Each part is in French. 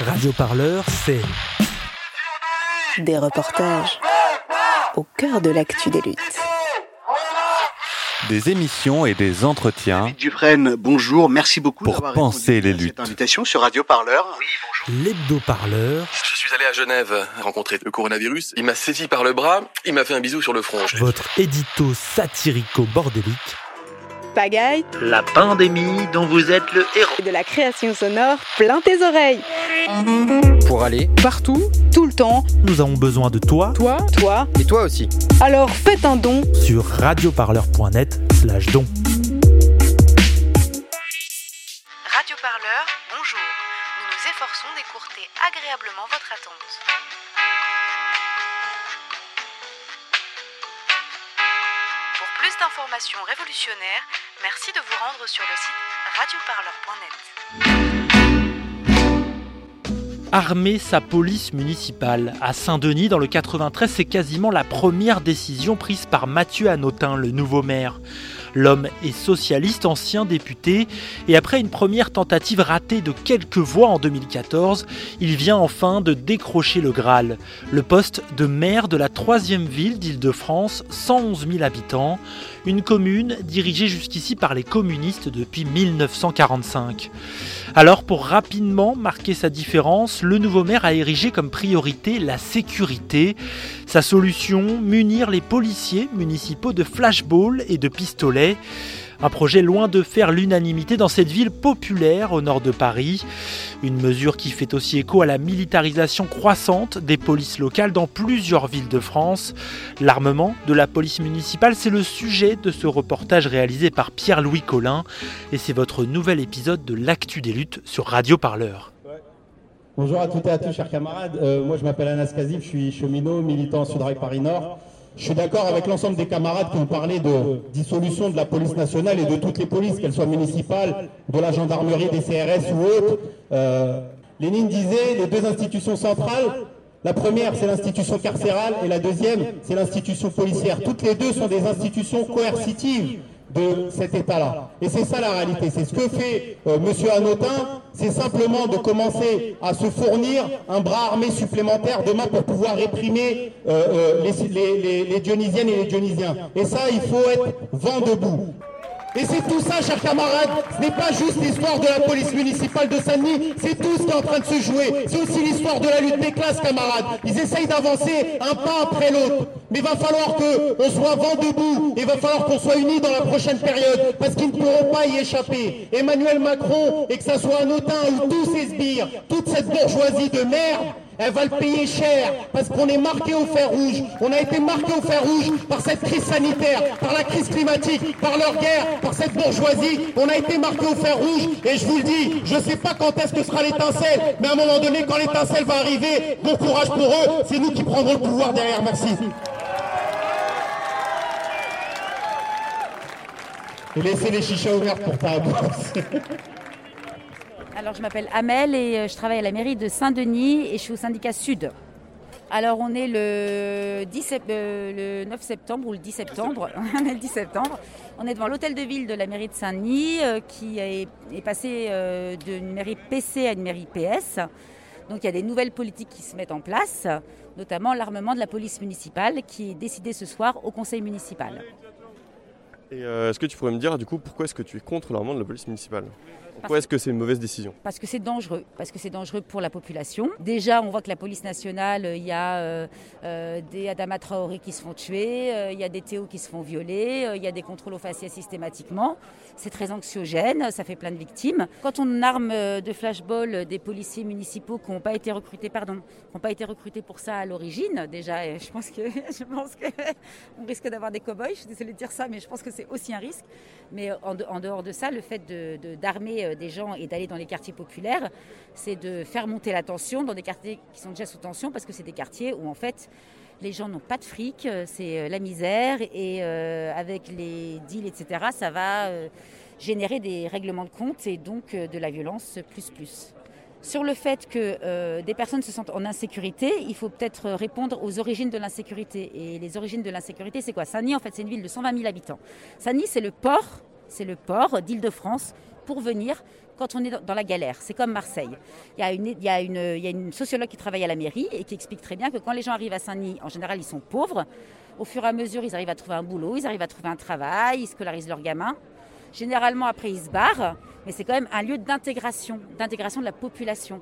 Radio Parleur, c'est des reportages au cœur de l'actu des luttes. Des émissions et des entretiens Dufresne, bonjour, merci beaucoup pour penser les luttes. cette invitation sur Radio Parleur. Oui, bonjour. l'hebdo-parleur, Je suis allé à Genève rencontrer le coronavirus. Il m'a saisi par le bras, il m'a fait un bisou sur le front. votre édito satirico-bordélique, Pagaille La pandémie dont vous êtes le héros. et de la création sonore plein tes oreilles. pour aller Partout, tout le temps, nous avons besoin de toi toi toi. et toi aussi. Alors faites un don. sur radioparleur.net slash don. Radio Parleur, bonjour. Nous nous efforçons d'écourter agréablement votre attente. Pour plus d'informations révolutionnaires, merci de vous rendre sur le site radioparleur.net. armer sa police municipale. À Saint-Denis, dans le 93, c'est quasiment la première décision prise par Mathieu Hanotin, le nouveau maire. L'homme est socialiste, ancien député, et après une première tentative ratée de quelques voix en 2014, il vient enfin de décrocher le Graal, le poste de maire de la troisième ville d'Île-de-France, 111 000 habitants, une commune dirigée jusqu'ici par les communistes depuis 1945. Alors pour rapidement marquer sa différence, le nouveau maire a érigé comme priorité la sécurité. Sa solution, munir les policiers municipaux de flashballs et de pistolets. Un projet loin de faire l'unanimité dans cette ville populaire au nord de Paris. Une mesure qui fait aussi écho à la militarisation croissante des polices locales dans plusieurs villes de France. L'armement de la police municipale, c'est le sujet de ce reportage réalisé par Pierre-Louis Collin. Et c'est votre nouvel épisode de l'Actu des luttes sur Radio Parleur. Bonjour à toutes et à tous, chers camarades. Euh, moi, je m'appelle Anas Kazif, je suis cheminot, militant Sudrail Paris Nord. Je suis d'accord avec l'ensemble des camarades qui ont parlé de dissolution de la police nationale et de toutes les polices, qu'elles soient municipales, de la gendarmerie, des CRS ou autres. Euh, Lénine disait les deux institutions centrales. La première, c'est l'institution carcérale et la deuxième, c'est l'institution policière. Toutes les deux sont des institutions coercitives de cet État-là. Et c'est ça la réalité. C'est ce que fait euh, Monsieur Hanotin, c'est simplement de commencer à se fournir un bras armé supplémentaire demain pour pouvoir réprimer euh, euh, les- les Dionysiennes et les Dionysiens. Et ça, il faut être vent debout. Et c'est tout ça, chers camarades, ce n'est pas juste l'histoire de la police municipale de Saint-Denis, c'est tout ce qui est en train de se jouer. C'est aussi l'histoire de la lutte des classes, camarades. Ils essayent d'avancer un pas après l'autre. Mais il va falloir qu'on soit vent debout, et il va falloir qu'on soit unis dans la prochaine période, parce qu'ils ne pourront pas y échapper. Emmanuel Macron, et que ça soit un ou tous ces sbires, toute cette bourgeoisie de merde, elle va le payer cher parce qu'on est marqué au fer rouge. On a été marqué au fer rouge par cette crise sanitaire, par la crise climatique, par leur guerre, par cette bourgeoisie. On a été marqué au fer rouge et je vous le dis, je ne sais pas quand est-ce que sera l'étincelle, mais à un moment donné, quand l'étincelle va arriver, bon courage pour eux, c'est nous qui prendrons le pouvoir derrière. Merci. Et laissez les chichas ouvertes pour ta bosse. Alors, je m'appelle Amel et euh, je travaille à la mairie de Saint-Denis et je suis au syndicat Sud. Alors, on est le, 10 sep- euh, le 9 septembre ou le 10 septembre. on est le 10 septembre. On est devant l'hôtel de ville de la mairie de Saint-Denis euh, qui est, est passé euh, d'une mairie PC à une mairie PS. Donc, il y a des nouvelles politiques qui se mettent en place, notamment l'armement de la police municipale qui est décidé ce soir au conseil municipal. Et euh, est-ce que tu pourrais me dire du coup pourquoi est-ce que tu es contre l'armement de la police municipale? Pourquoi est-ce que c'est une mauvaise décision? Parce que c'est dangereux, parce que c'est dangereux pour la population. Déjà, on voit que la police nationale, euh, il y a euh, euh, des Adama Traoré qui se font tuer, euh, il y a des Théo qui se font violer, il y a des contrôles aux faciès systématiquement. C'est très anxiogène, ça fait plein de victimes. Quand on arme de flashball des policiers municipaux qui n'ont pas été recrutés, pardon, qui n'ont pas été recrutés pour ça à l'origine, déjà, je pense que je pense que on risque d'avoir des cow-boys. Je suis désolée de dire ça, mais je pense que c'est aussi un risque. Mais en, de- en dehors de ça, le fait de- de- euh, des gens et d'aller dans les quartiers populaires, c'est de faire monter la tension dans des quartiers qui sont déjà sous tension parce que c'est des quartiers où en fait les gens n'ont pas de fric, euh, c'est euh, la misère et avec les deals, etc., ça va générer des règlements de compte et donc de la violence plus plus. Sur le fait que des personnes se sentent en insécurité, il faut peut-être répondre aux origines de l'insécurité. Et les origines de l'insécurité, c'est quoi? Saint-Denis, en fait, c'est une ville de 120 000 habitants. Saint-Denis, c'est le port, c'est le port d'Île-de-France pour venir quand on est dans la galère. C'est comme Marseille. Il y, a une, il, y a une, il y a une sociologue qui travaille à la mairie et qui explique très bien que quand les gens arrivent à Saint-Denis, en général, ils sont pauvres. Au fur et à mesure, ils arrivent à trouver un boulot, ils arrivent à trouver un travail, ils scolarisent leurs gamins. Généralement, après, ils se barrent, mais c'est quand même un lieu d'intégration, d'intégration de la population.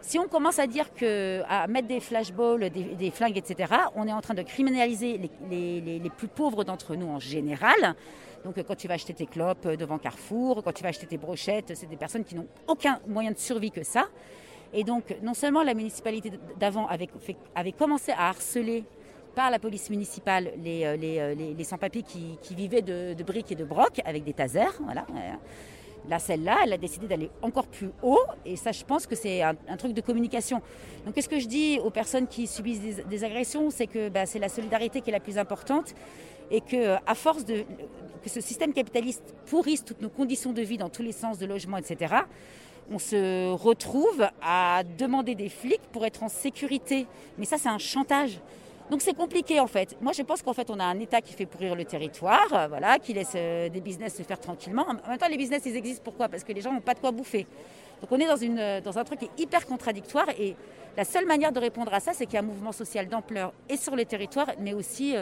Si on commence à dire que, à mettre des flashballs, des, flingues, etc., on est en train de criminaliser les, les plus pauvres d'entre nous en général. Donc quand tu vas acheter tes clopes devant Carrefour, quand tu vas acheter tes brochettes, c'est des personnes qui n'ont aucun moyen de survie que ça. Et donc non seulement la municipalité d'avant avait, commencé à harceler par la police municipale les, euh, euh, sans-papiers qui, vivaient de, briques et de brocs avec des tasers. Voilà. Là, celle-là, elle a décidé d'aller encore plus haut. Et ça, je pense que c'est un, truc de communication. Donc, qu'est-ce que je dis aux personnes qui subissent des, agressions? C'est que bah, c'est la solidarité qui est la plus importante. Et que, force de, que ce système capitaliste pourrisse toutes nos conditions de vie dans tous les sens de logement, etc., on se retrouve à demander des flics pour être en sécurité. Mais ça, c'est un chantage. Donc c'est compliqué en fait. Moi je pense qu'en fait on a un État qui fait pourrir le territoire, euh, voilà, qui laisse euh, des business se faire tranquillement. En même temps les business ils existent pourquoi? Parce que les gens n'ont pas de quoi bouffer. Donc on est dans, une, euh, dans un truc qui est hyper contradictoire et la seule manière de répondre à ça c'est qu'il y a un mouvement social d'ampleur et sur les territoires mais aussi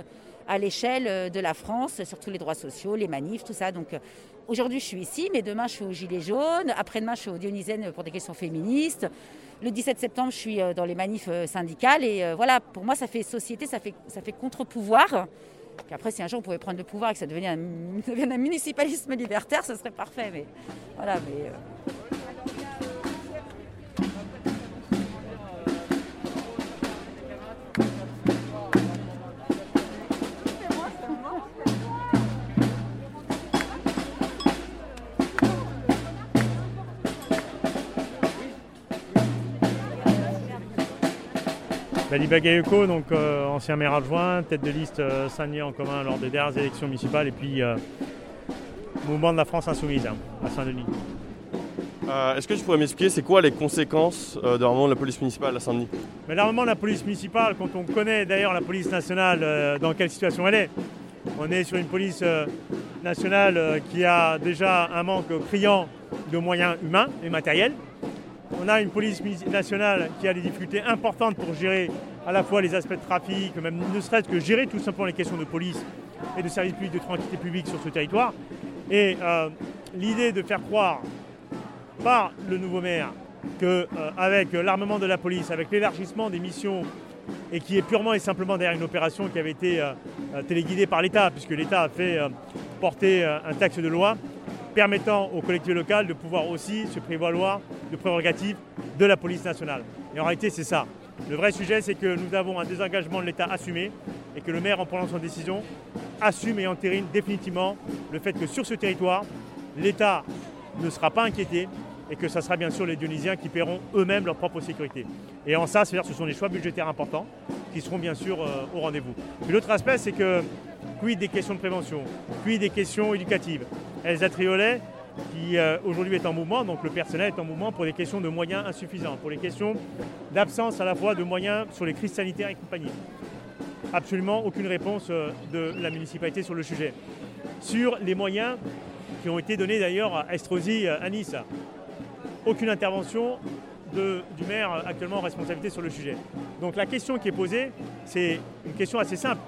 à l'échelle euh, de la France, sur tous les droits sociaux, les manifs, tout ça. Donc euh, aujourd'hui, je suis ici, mais demain, je suis au Gilet jaune. Après-demain, je suis au Dionysienne pour des questions féministes. Le 17 septembre, je suis euh, dans les manifs syndicales. Et voilà, pour moi, ça fait société, ça fait, ça fait contre-pouvoir. Puis après, si un jour on pouvait prendre le pouvoir et que ça un, un municipalisme libertaire, ce serait parfait. Mais voilà, mais. Bali Bagayoko, donc euh, ancien maire adjoint, tête de liste euh, Saint-Denis en commun lors des dernières élections municipales et puis euh, mouvement de la France insoumise hein, à Saint-Denis. Est-ce que tu pourrais m'expliquer c'est quoi les conséquences de l'armement de la police municipale à Saint-Denis? Mais l'armement de la police municipale, quand on connaît d'ailleurs la police nationale dans quelle situation elle est, on est sur une police nationale qui a déjà un manque criant de moyens humains et matériels. On a une police nationale qui a des difficultés importantes pour gérer à la fois les aspects de trafic, même ne serait-ce que gérer tout simplement les questions de police et de services publics de tranquillité publique sur ce territoire. Et euh, l'idée de faire croire par le nouveau maire qu'avec euh, l'armement de la police, avec l'élargissement des missions et qui est purement et simplement derrière une opération qui avait été euh, téléguidée par l'État, puisque l'État a fait porter un texte de loi permettant aux collectivités locales de pouvoir aussi se prévaloir de prérogatives de la police nationale. Et en réalité, c'est ça. Le vrai sujet, c'est que nous avons un désengagement de l'État assumé et que le maire, en prenant son décision, assume et entérine définitivement le fait que sur ce territoire, l'État ne sera pas inquiété et que ce sera bien sûr les Dionysiens qui paieront eux-mêmes leur propre sécurité. Et en ça, c'est-à-dire ce sont des choix budgétaires importants qui seront bien sûr euh, au rendez-vous. l'autre aspect, c'est que quid des questions de prévention, quid des questions éducatives? Elsa Triolet, qui euh, aujourd'hui est en mouvement, donc le personnel est en mouvement pour des questions de moyens insuffisants, pour les questions d'absence à la fois de moyens sur les crises sanitaires et compagnie. Absolument aucune réponse euh, de la municipalité sur le sujet. Sur les moyens qui ont été donnés d'ailleurs à Estrosi, à Nice, aucune intervention du maire actuellement en responsabilité sur le sujet. Donc la question qui est posée, c'est une question assez simple.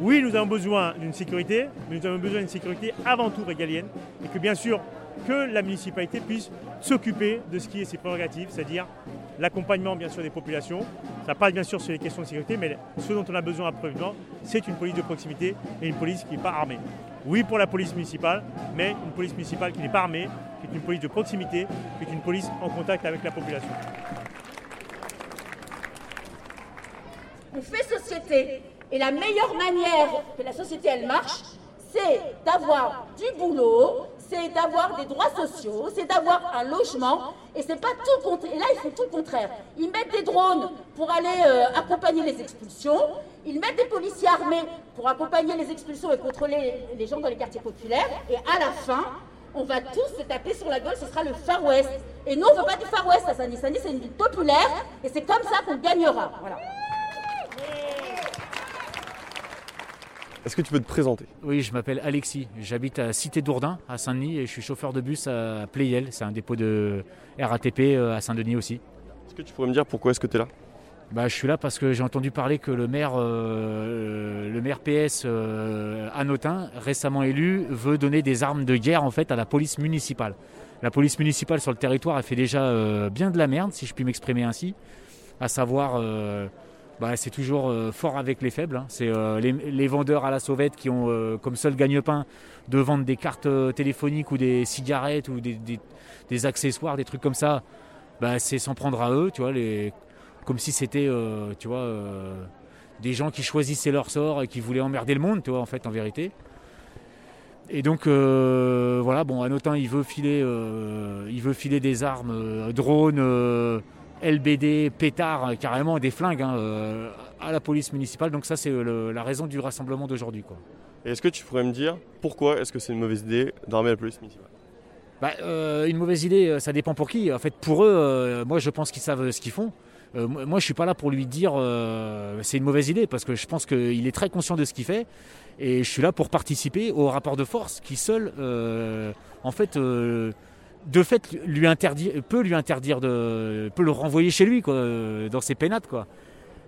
Oui, nous avons besoin d'une sécurité, mais nous avons besoin d'une sécurité avant tout régalienne, et que bien sûr, que la municipalité puisse s'occuper de ce qui est ses prérogatives, c'est-à-dire l'accompagnement bien sûr des populations. Ça passe bien sûr sur les questions de sécurité, mais ce dont on a besoin absolument, c'est une police de proximité et une police qui n'est pas armée. Oui pour la police municipale, mais une police municipale qui n'est pas armée, qui est une police de proximité, qui est une police en contact avec la population. On fait société et la meilleure manière que la société elle marche, c'est d'avoir du boulot, c'est d'avoir des droits sociaux, c'est d'avoir un logement, et c'est pas tout contraire. Et là, ils font tout le contraire. Ils mettent des drones pour aller euh, accompagner les expulsions, ils mettent des policiers armés pour accompagner les expulsions et contrôler les gens dans les quartiers populaires, et à la fin, on va tous se taper sur la gueule, ce sera le Far West. Et nous, on veut pas du Far West à. Sani, c'est une ville populaire, et c'est comme ça qu'on gagnera. Voilà. Est-ce que tu peux te présenter? Oui, je m'appelle Alexis. J'habite à Cité d'Ourdin, à Saint-Denis, et je suis chauffeur de bus à Playel. C'est un dépôt de RATP euh, à Saint-Denis aussi. Est-ce que tu pourrais me dire pourquoi est-ce que tu es là? Bah, je suis là parce que j'ai entendu parler que le maire, euh, le maire PS euh, Anotin, récemment élu, veut donner des armes de guerre en fait à la police municipale. La police municipale sur le territoire, elle fait déjà bien de la merde, si je puis m'exprimer ainsi. À savoir, bah, c'est toujours euh, fort avec les faibles. Hein. C'est euh, les, vendeurs à la sauvette qui ont euh, comme seul gagne-pain de vendre des cartes téléphoniques ou des cigarettes ou des, accessoires, des trucs comme ça. Bah, c'est s'en prendre à eux, tu vois, les, comme si c'était, des gens qui choisissaient leur sort et qui voulaient emmerder le monde, tu vois, en fait, en vérité. Et donc voilà, bon, Anotin, il veut filer, il veut filer des armes, drones LBD, pétards, euh, carrément des flingues hein, euh, à la police municipale. Donc ça, c'est euh, la raison du rassemblement d'aujourd'hui. Est-ce que tu pourrais me dire pourquoi est-ce que c'est une mauvaise idée d'armer la police municipale? Bah, Une mauvaise idée, ça dépend pour qui. En fait, pour eux, moi, je pense qu'ils savent ce qu'ils font. moi, je suis pas là pour lui dire c'est une mauvaise idée parce que je pense qu'il est très conscient de ce qu'il fait et je suis là pour participer au rapport de force qui seul, en fait de fait peut lui interdire de, peut le renvoyer chez lui dans ses pénates.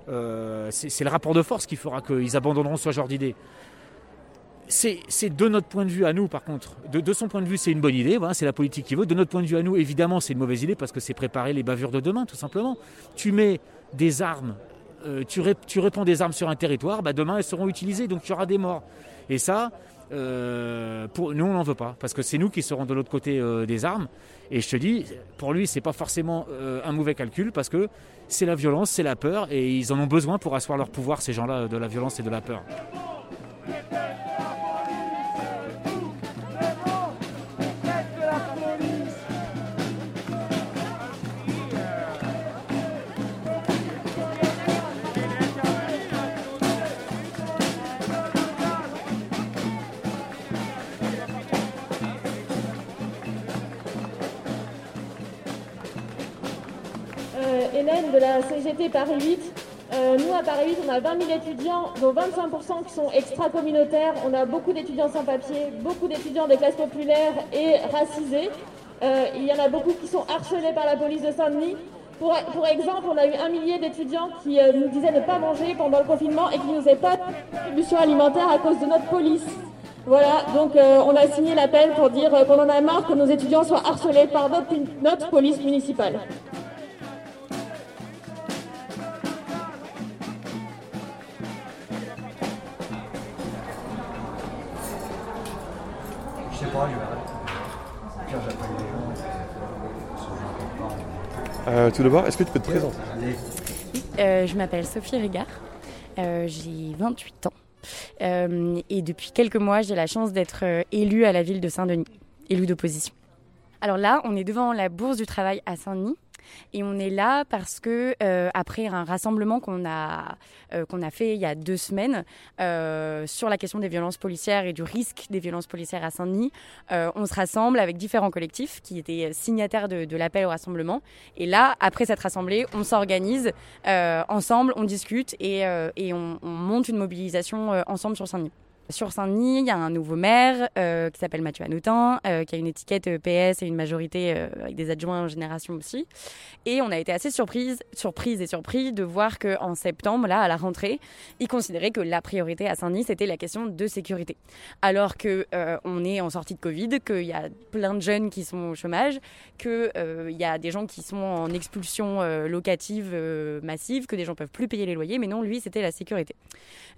Euh, c'est le rapport de force qui fera qu'ils abandonneront ce genre d'idée. C'est de notre point de vue à nous, par contre. De, son point de vue, c'est une bonne idée. C'est la politique qui veut. De notre point de vue à nous, évidemment, c'est une mauvaise idée parce que c'est préparer les bavures de demain, tout simplement. Tu mets des armes, euh, tu, tu, répands des armes sur un territoire, bah demain elles seront utilisées, donc tu auras des morts. Et ça, euh, nous, on n'en veut pas, parce que c'est nous qui serons de l'autre côté euh, des armes. Et je te dis, pour lui, c'est pas forcément euh, un mauvais calcul, parce que c'est la violence, c'est la peur, et ils en ont besoin pour asseoir leur pouvoir, ces gens-là, de la violence et de la peur. De la CGT Paris 8. Euh, nous, à Paris 8, on a 20 000 étudiants, dont 25% qui sont extra-communautaires. On a beaucoup d'étudiants sans papier, beaucoup d'étudiants des classes populaires et racisés. Euh, il y en a beaucoup qui sont harcelés par la police de Saint-Denis. Pour, pour, exemple, on a eu un millier d'étudiants qui euh, nous disaient ne pas manger pendant le confinement et qui ne nous faisaient pas de distribution alimentaire à cause de notre police. Voilà, donc on a signé l'appel pour dire qu'on en a marre que nos étudiants soient harcelés par notre police municipale. Euh, tout d'abord, est-ce que tu peux te présenter? Euh, Je m'appelle Sophie Régard, euh, j'ai 28 ans. et depuis quelques mois, j'ai la chance d'être élue à la ville de Saint-Denis, élue d'opposition. Alors là, on est devant la Bourse du Travail à Saint-Denis. Et on est là parce que euh, après un rassemblement qu'on a euh, qu'on fait il y a deux semaines euh, sur la question des violences policières et du risque des violences policières à Saint-Denis, on se rassemble avec différents collectifs qui étaient signataires de, l'appel au rassemblement. Et là, après cette rassemblée, on s'organise ensemble, on discute et, et on, on, monte une mobilisation ensemble sur Saint-Denis. Sur Saint-Denis, il y a un nouveau maire euh, qui s'appelle Mathieu Anoutin, euh, qui a une étiquette euh, PS et une majorité avec des adjoints en génération aussi. Et on a été assez surprise, surprise et surpris de voir qu'en septembre, là, à la rentrée, ils considéraient que la priorité à Saint-Denis, c'était la question de sécurité. Alors que on est en sortie de Covid, qu'il y a plein de jeunes qui sont au chômage, qu'il y a des gens qui sont en expulsion locative massive, que des gens peuvent plus payer les loyers, mais non, lui, c'était la sécurité.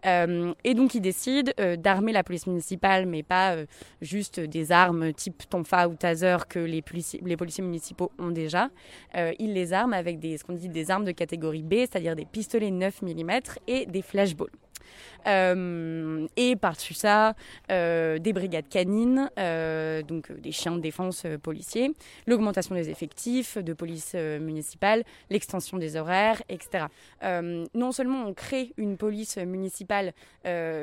et donc, il décide d'armer la police municipale, mais pas euh, juste des armes type tonfa ou taser que les, policiers, municipaux ont déjà. Euh, ils les arment avec des, ce qu'on dit des armes de catégorie B, c'est-à-dire des pistolets 9 mm et des flashballs. Euh, et par-dessus ça, euh, des brigades canines, euh, donc des chiens de défense policiers, l'augmentation des effectifs de police municipale, l'extension des horaires, etc. non seulement on crée une police municipale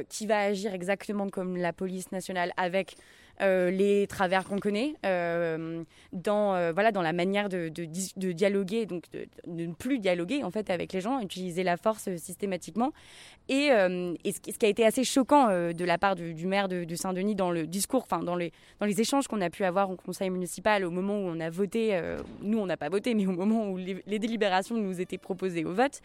qui va agir exactement comme la police nationale avec les travers qu'on connaît, dans, voilà, dans la manière de, dialoguer, donc de, ne plus dialoguer en fait avec les gens, utiliser la force systématiquement. Et, et ce, qui a été assez choquant de la part du, maire de, Saint-Denis dans le discours, enfin dans les, dans les échanges qu'on a pu avoir au conseil municipal au moment où on a voté, nous on n'a pas voté, mais au moment où les délibérations nous étaient proposées au vote,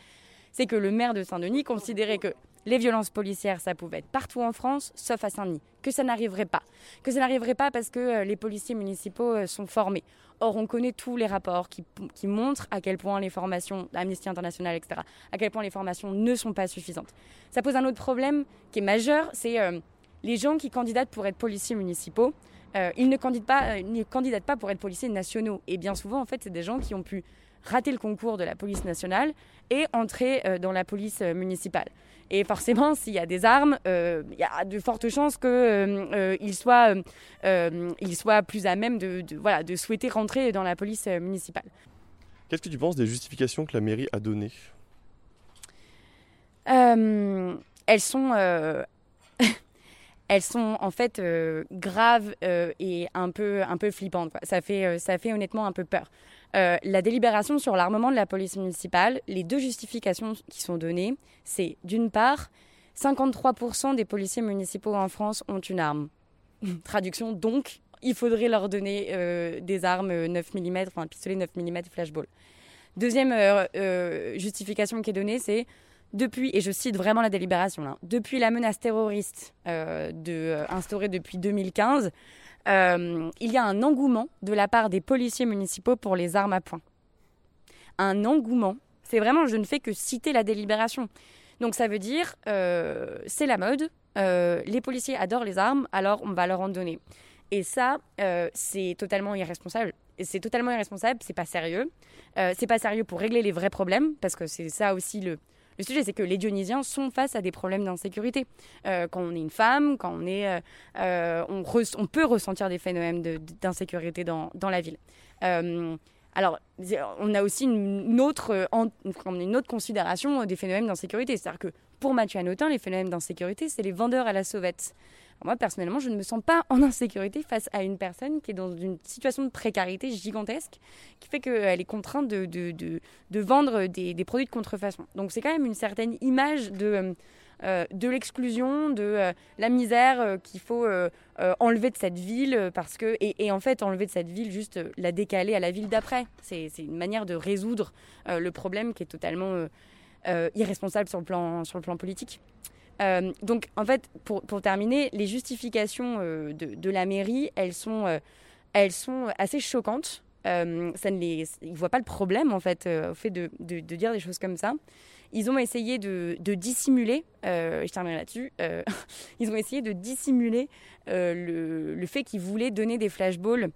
c'est que le maire de Saint-Denis considérait que les violences policières, ça pouvait être partout en France, sauf à Saint-Denis. Que ça n'arriverait pas. Que ça n'arriverait pas parce que euh, les policiers municipaux euh, sont formés. Or, on connaît tous les rapports qui, montrent à quel point les formations, Amnesty International, etc., à quel point les formations ne sont pas suffisantes. Ça pose un autre problème qui est majeur, c'est euh, les gens qui candidatent pour être policiers municipaux. ils ne candidatent, pas, ne candidatent pas pour être policiers nationaux. Et bien souvent, en fait, c'est des gens qui ont pu rater le concours de la police nationale et entrer dans la police municipale. Et forcément, s'il y a des armes, euh, il y a de fortes chances qu'ils euh, euh, soient, plus à même de, voilà, de souhaiter rentrer dans la police municipale. Qu'est-ce que tu penses des justifications que la mairie a données? Elles sont elles sont en fait graves et un peu, un peu flippantes. Ça, fait, ça fait honnêtement un peu peur. Euh, la délibération sur l'armement de la police municipale, les deux justifications qui sont données, c'est d'une part, 53% des policiers municipaux en France ont une arme. Traduction, donc, il faudrait leur donner euh, des armes 9 mm, enfin pistolet 9 mm flashball. Deuxième euh, justification qui est donnée, c'est depuis, et je cite vraiment la délibération, depuis la menace terroriste instaurée depuis 2015, euh, il y a un engouement de la part des policiers municipaux pour les armes à poing. Un engouement. C'est vraiment, je ne fais que citer la délibération. Donc ça veut dire, euh, c'est la mode, euh, les policiers adorent les armes, alors on va leur en donner. Et ça, c'est totalement irresponsable. C'est totalement irresponsable, c'est pas sérieux. c'est pas sérieux pour régler les vrais problèmes, parce que c'est ça aussi le, le sujet, c'est que les Dionysiens sont face à des problèmes d'insécurité. Euh, quand on est une femme, quand on est, euh, euh, on, peut ressentir des phénomènes d'insécurité dans, la ville. alors, on a aussi une autre, une autre considération des phénomènes d'insécurité. C'est-à-dire que pour Mathieu Anotin, les phénomènes d'insécurité, c'est les vendeurs à la sauvette moi, personnellement, je ne me sens pas en insécurité face à une personne qui est dans une situation de précarité gigantesque, qui fait qu'elle est contrainte de, vendre des, produits de contrefaçon. Donc c'est quand même une certaine image de... Euh, l'exclusion, de euh, la misère euh, qu'il faut enlever de cette ville parce que et, en fait enlever de cette ville juste la décaler à la ville d'après. C'est une manière de résoudre le problème qui est totalement irresponsable sur le plan politique. Euh, donc, en fait, pour, terminer, les justifications euh, de, la mairie, elles sont, euh, assez choquantes. ils ne voient pas le problème, en fait, au fait de, dire des choses comme ça. Ils ont essayé de, dissimuler, je termine là-dessus, ils ont essayé de dissimuler le, le, fait qu'ils voulaient donner des flashballs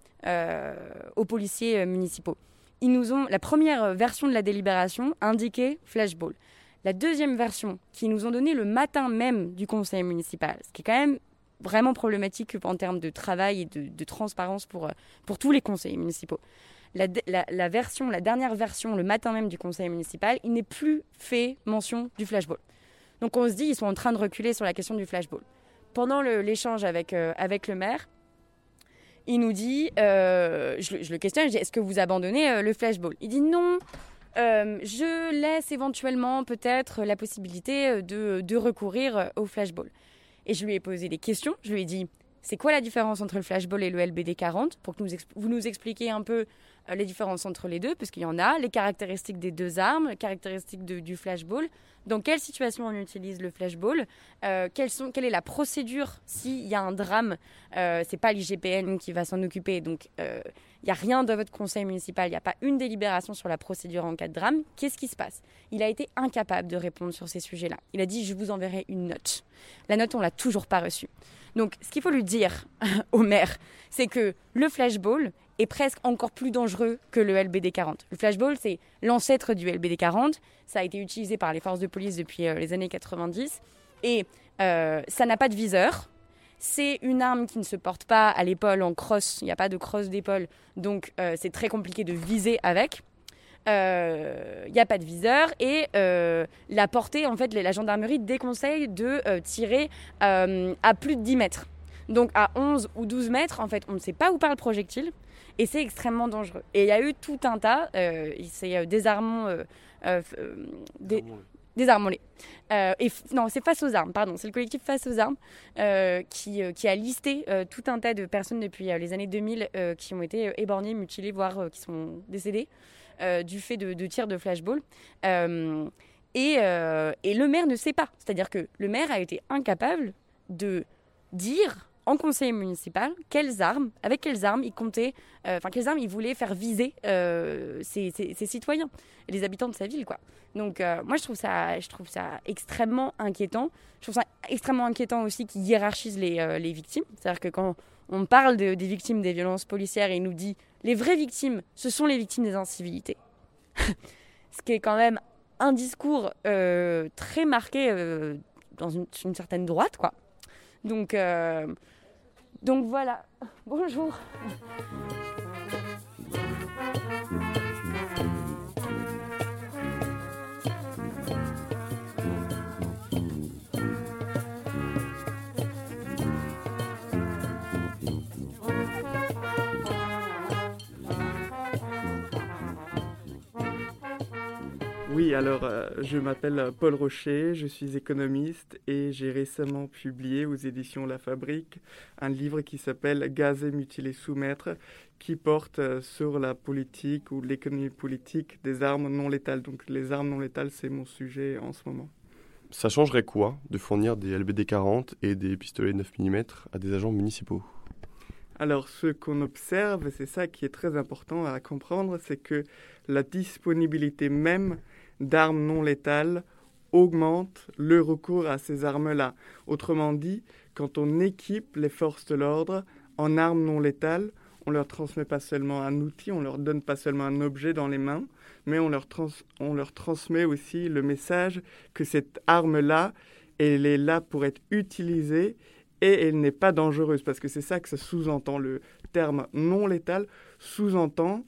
aux policiers municipaux. Ils nous ont, la première version de la délibération indiquait flashball la deuxième version, qui nous ont donné le matin même du conseil municipal, ce qui est quand même vraiment problématique en termes de travail et de, transparence pour, euh, pour tous les conseils municipaux. La, version, la dernière version, le matin même du conseil municipal, il n'est plus fait mention du flashball. Donc on se dit, ils sont en train de reculer sur la question du flashball. Pendant l'échange avec, euh, avec le maire, il nous dit, euh, je, le questionne, est-ce que vous abandonnez le flashball? Il dit non, euh, je laisse éventuellement peut-être la possibilité euh, de, recourir euh, au flashball. Et je lui ai posé des questions. Je lui ai dit, c'est quoi la différence entre le flashball et le LBD 40 Pour que vous nous expliquiez un peu les différences entre les deux, puisqu'il y en a, les caractéristiques des deux armes, les caractéristiques du flashball, dans quelle situation on utilise le flashball, euh, quelle est la procédure s'il y a un drame, euh, c'est pas l'IGPN qui va s'en occuper, donc il n'y a rien dans votre conseil municipal, il n'y a pas une délibération sur la procédure en cas de drame. Qu'est-ce qui se passe? Il a été incapable de répondre sur ces sujets-là. Il a dit je vous enverrai une note. La note, on l'a toujours pas reçue. Donc, ce qu'il faut lui dire au maire, c'est que le flashball est presque encore plus dangereux que le LBD 40. Le flashball, c'est l'ancêtre du LBD 40. Ça a été utilisé par les forces de police depuis euh, les années 90. Et euh, ça n'a pas de viseur. C'est une arme qui ne se porte pas à l'épaule en crosse, il n'y a pas de crosse d'épaule, donc euh, c'est très compliqué de viser avec. Il n'y a pas de viseur et la portée, en fait, la gendarmerie déconseille de tirer à plus de 10 mètres. Donc à 11 ou 12 mètres, en fait, on ne sait pas où part le projectile et c'est extrêmement dangereux. Et il y a eu tout un tas, euh, c'est désarmant, des, Désarmons-les. Euh, et non, c'est Face aux armes, pardon. C'est le collectif Face aux armes euh, qui, euh, qui, a listé tout un tas de personnes depuis les années 2000 qui ont été éborgnées, mutilées, voire qui sont décédées du fait de, de tirs de flashball. Et, et, le maire ne sait pas. C'est-à-dire que le maire a été incapable de dire en conseil municipal quelles armes, avec quelles armes il comptait, euh, enfin quelles armes il voulait faire viser euh, ses, citoyens, les habitants de sa ville, quoi. Donc euh, moi je trouve ça, je trouve ça extrêmement inquiétant. Je trouve ça extrêmement inquiétant aussi qu'il hiérarchise les, les victimes. C'est-à-dire que quand on parle des victimes des violences policières, il nous dit les vraies victimes, ce sont les victimes des incivilités. Ce qui est quand même un discours très marqué dans une, une, certaine droite, quoi. Donc, donc voilà, bonjour. Oui, alors euh, je m'appelle Paul Rocher, je suis économiste et j'ai récemment publié aux éditions La Fabrique un livre qui s'appelle Gazer, mutiler, soumettre, qui porte euh, sur la politique ou l'économie politique des armes non létales. Donc les armes non létales, c'est mon sujet en ce moment. Ça changerait quoi de fournir des LBD 40 et des pistolets 9 mm à des agents municipaux? Alors ce qu'on observe, c'est ça qui est très important à comprendre, c'est que la disponibilité même d'armes non létales augmente le recours à ces armes-là. Autrement dit, quand on équipe les forces de l'ordre en armes non létales, on leur transmet pas seulement un outil, on leur donne pas seulement un objet dans les mains, mais on leur, on leur transmet aussi le message que cette arme-là, elle est là pour être utilisée et elle n'est pas dangereuse, parce que c'est ça que ça sous-entend. Le terme non létal sous-entend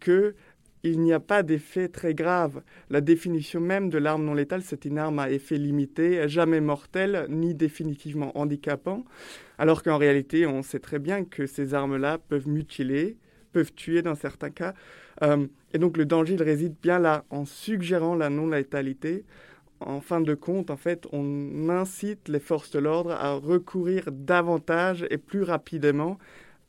que il n'y a pas d'effet très grave. La définition même de l'arme non létale, c'est une arme à effet limité, jamais mortelle, ni définitivement handicapant, alors qu'en réalité, on sait très bien que ces armes-là peuvent mutiler, peuvent tuer dans certains cas. Euh, et donc le danger, il réside bien là, en suggérant la non-létalité. En fin de compte, en fait, on incite les forces de l'ordre à recourir davantage et plus rapidement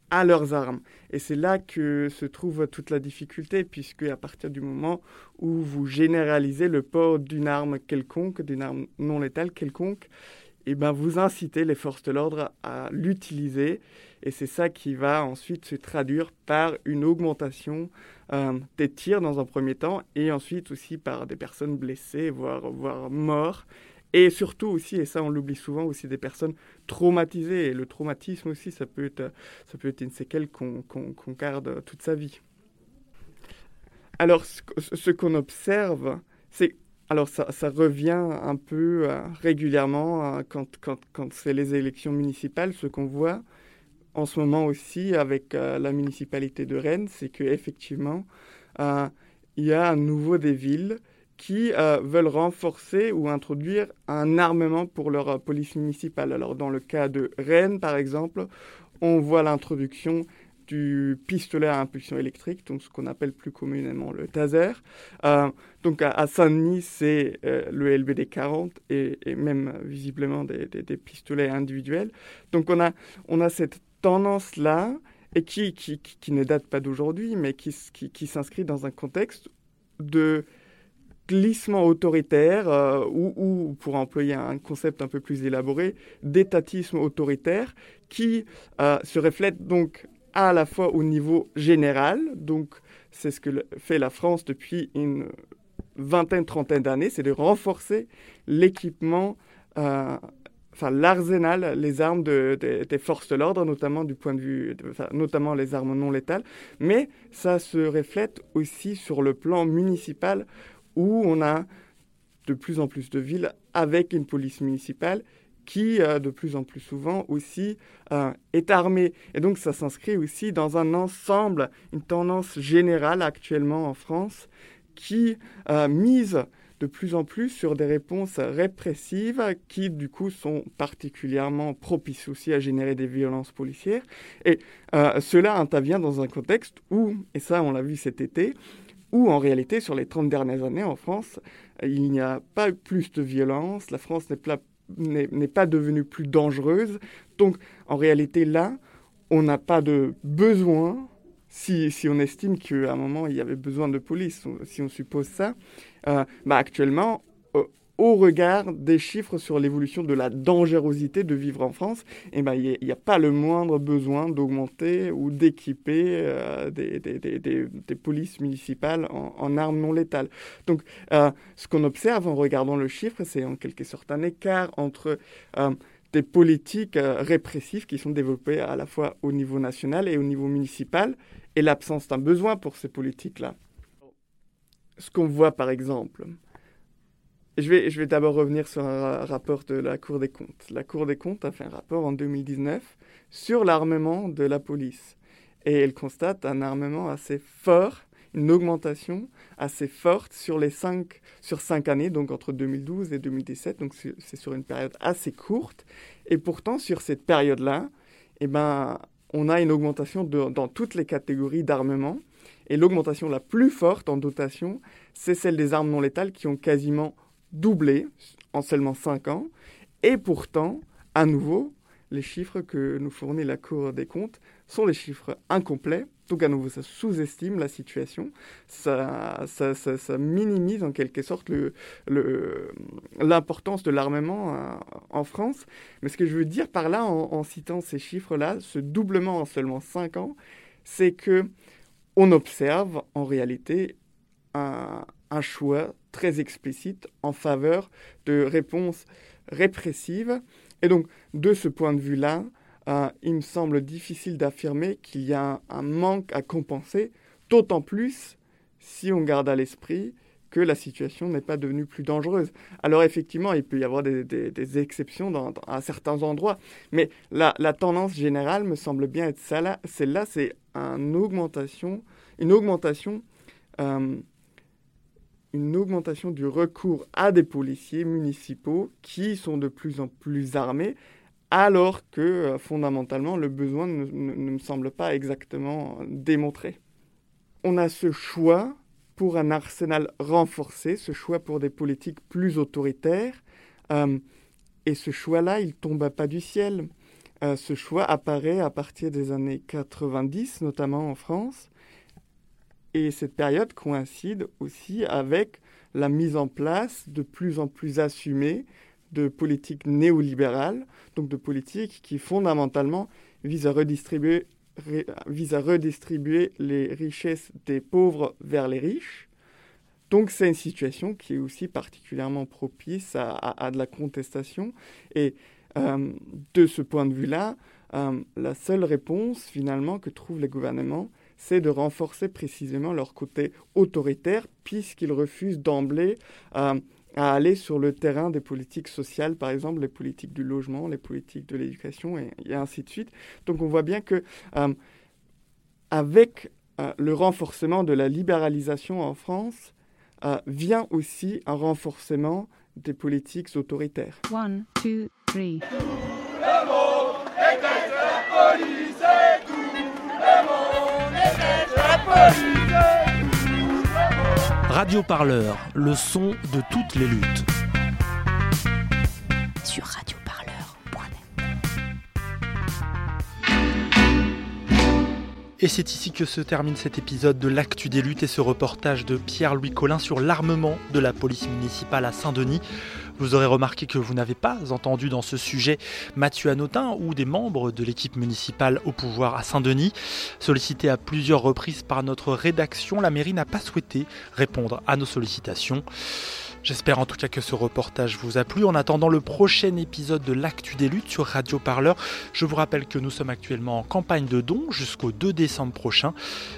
à leurs armes. Et c'est là que se trouve toute la difficulté, puisque à partir du moment où vous généralisez le port d'une arme quelconque, d'une arme non létale quelconque, et eh ben vous incitez les forces de l'ordre à l'utiliser. Et c'est ça qui va ensuite se traduire par une augmentation euh, des tirs dans un premier temps, et ensuite aussi par des personnes blessées, voire, voire mortes. Et surtout aussi, et ça on l'oublie souvent, aussi des personnes traumatisées. Et le traumatisme aussi, ça peut être, ça peut être une séquelle qu'on garde toute sa vie. Alors, ce, qu'on observe, c'est alors ça, ça, revient un peu euh, régulièrement euh, quand, quand, quand c'est les élections municipales. Ce qu'on voit en ce moment aussi avec euh, la municipalité de Rennes, c'est qu'effectivement, il y a à nouveau des villes qui euh, veulent renforcer ou introduire un armement pour leur euh, police municipale. Alors dans le cas de Rennes, par exemple, on voit l'introduction du pistolet à impulsion électrique, donc ce qu'on appelle plus communément le taser. Euh, donc à, Saint-Denis, c'est le LBD 40 et, même visiblement des, pistolets individuels. Donc on a, on a cette tendance-là et qui, qui, qui, ne date pas d'aujourd'hui, mais qui, qui s'inscrit dans un contexte de glissement autoritaire, euh, ou, pour employer un concept un peu plus élaboré, d'étatisme autoritaire, qui euh, se reflète donc à la fois au niveau général, donc c'est ce que fait la France depuis une vingtaine, trentaine d'années, c'est de renforcer l'équipement, euh, enfin l'arsenal, les armes des forces de l'ordre, notamment du point de vue, notamment les armes non létales, mais ça se reflète aussi sur le plan municipal où on a de plus en plus de villes avec une police municipale qui, euh, de plus en plus souvent aussi, euh, est armée. Et donc ça s'inscrit aussi dans un ensemble, une tendance générale actuellement en France qui euh, mise de plus en plus sur des réponses répressives qui, du coup, sont particulièrement propices aussi à générer des violences policières. Et cela intervient dans un contexte où, et ça on l'a vu cet été, où en réalité, sur les 30 dernières années en France, il n'y a pas plus de violence, la France n'est pas devenue plus dangereuse. Donc, en réalité, là, on n'a pas de besoin si, si, on estime qu'à un moment il y avait besoin de police, si on suppose ça, euh, bah actuellement, euh, au regard des chiffres sur l'évolution de la dangerosité de vivre en France, eh ben, il n'y a, pas le moindre besoin d'augmenter ou d'équiper euh, des, polices municipales en, en, armes non létales. Donc, ce qu'on observe en regardant le chiffre, c'est en quelque sorte un écart entre des politiques répressives qui sont développées à la fois au niveau national et au niveau municipal, et l'absence d'un besoin pour ces politiques-là. Ce qu'on voit par exemple, je vais, d'abord revenir sur un rapport de la Cour des comptes. La Cour des comptes a fait un rapport en 2019 sur l'armement de la police. Et elle constate un armement assez fort, une augmentation assez forte sur les cinq années, donc entre 2012 et 2017. Donc c'est sur une période assez courte. Et pourtant, sur cette période-là, eh ben, on a une augmentation dans toutes les catégories d'armement. Et l'augmentation la plus forte en dotation, c'est celle des armes non létales qui ont quasiment doublé en seulement 5 ans. Et pourtant, à nouveau, les chiffres que nous fournit la Cour des comptes sont des chiffres incomplets. Donc à nouveau, ça sous-estime la situation, ça, ça, minimise en quelque sorte l'importance le, de l'armement euh, en France. Mais ce que je veux dire par là, en, citant ces chiffres-là, ce doublement en seulement 5 ans, c'est que on observe en réalité un, un choix très explicite en faveur de réponses répressives. Et donc, de ce point de vue-là, euh, il me semble difficile d'affirmer qu'il y a un, manque à compenser, d'autant plus si on garde à l'esprit que la situation n'est pas devenue plus dangereuse. Alors effectivement, il peut y avoir des, exceptions dans, à certains endroits, mais la, tendance générale me semble bien être celle-là, c'est une augmentation, une augmentation, euh, une augmentation du recours à des policiers municipaux qui sont de plus en plus armés alors que euh, fondamentalement le besoin ne, me semble pas exactement démontré. On a ce choix pour un arsenal renforcé, ce choix pour des politiques plus autoritaires, euh, et ce choix-là, il tombe pas du ciel. Euh, ce choix apparaît à partir des années 90, notamment en France, et cette période coïncide aussi avec la mise en place de plus en plus assumée de politiques néolibérales, donc de politiques qui fondamentalement visent à redistribuer, les richesses des pauvres vers les riches. Donc c'est une situation qui est aussi particulièrement propice à, de la contestation. Et euh, de ce point de vue-là, euh, la seule réponse finalement que trouvent les gouvernements, c'est de renforcer précisément leur côté autoritaire, puisqu'ils refusent d'emblée euh, à aller sur le terrain des politiques sociales, par exemple les politiques du logement, les politiques de l'éducation et, ainsi de suite. Donc on voit bien que euh, avec euh, le renforcement de la libéralisation en France, euh, vient aussi un renforcement des politiques autoritaires. One, two, three. Le monde la police Radio Parleur, le son de toutes les luttes. Sur radioparleur.net. Et c'est ici que se termine cet épisode de l'Actu des luttes et ce reportage de Pierre-Louis Collin sur l'armement de la police municipale à Saint-Denis. Vous aurez remarqué que vous n'avez pas entendu dans ce sujet Mathieu Anotin ou des membres de l'équipe municipale au pouvoir à Saint-Denis. Sollicité à plusieurs reprises par notre rédaction, la mairie n'a pas souhaité répondre à nos sollicitations. J'espère en tout cas que ce reportage vous a plu. En attendant le prochain épisode de l'Actu des luttes sur Radio Parleur, je vous rappelle que nous sommes actuellement en campagne de dons jusqu'au 2 décembre prochain.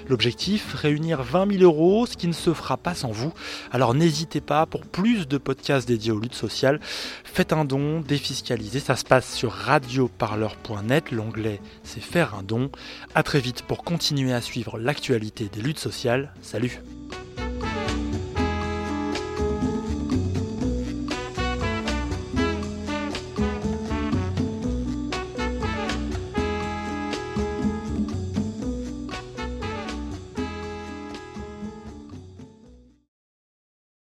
L'objectif, réunir 20 000 euros, ce qui ne se fera pas sans vous. Alors n'hésitez pas, pour plus de podcasts dédiés aux luttes sociales, faites un don, défiscalisé. Ça se passe sur radioparleur.net. L'onglet, c'est faire un don. A très vite pour continuer à suivre l'actualité des luttes sociales. Salut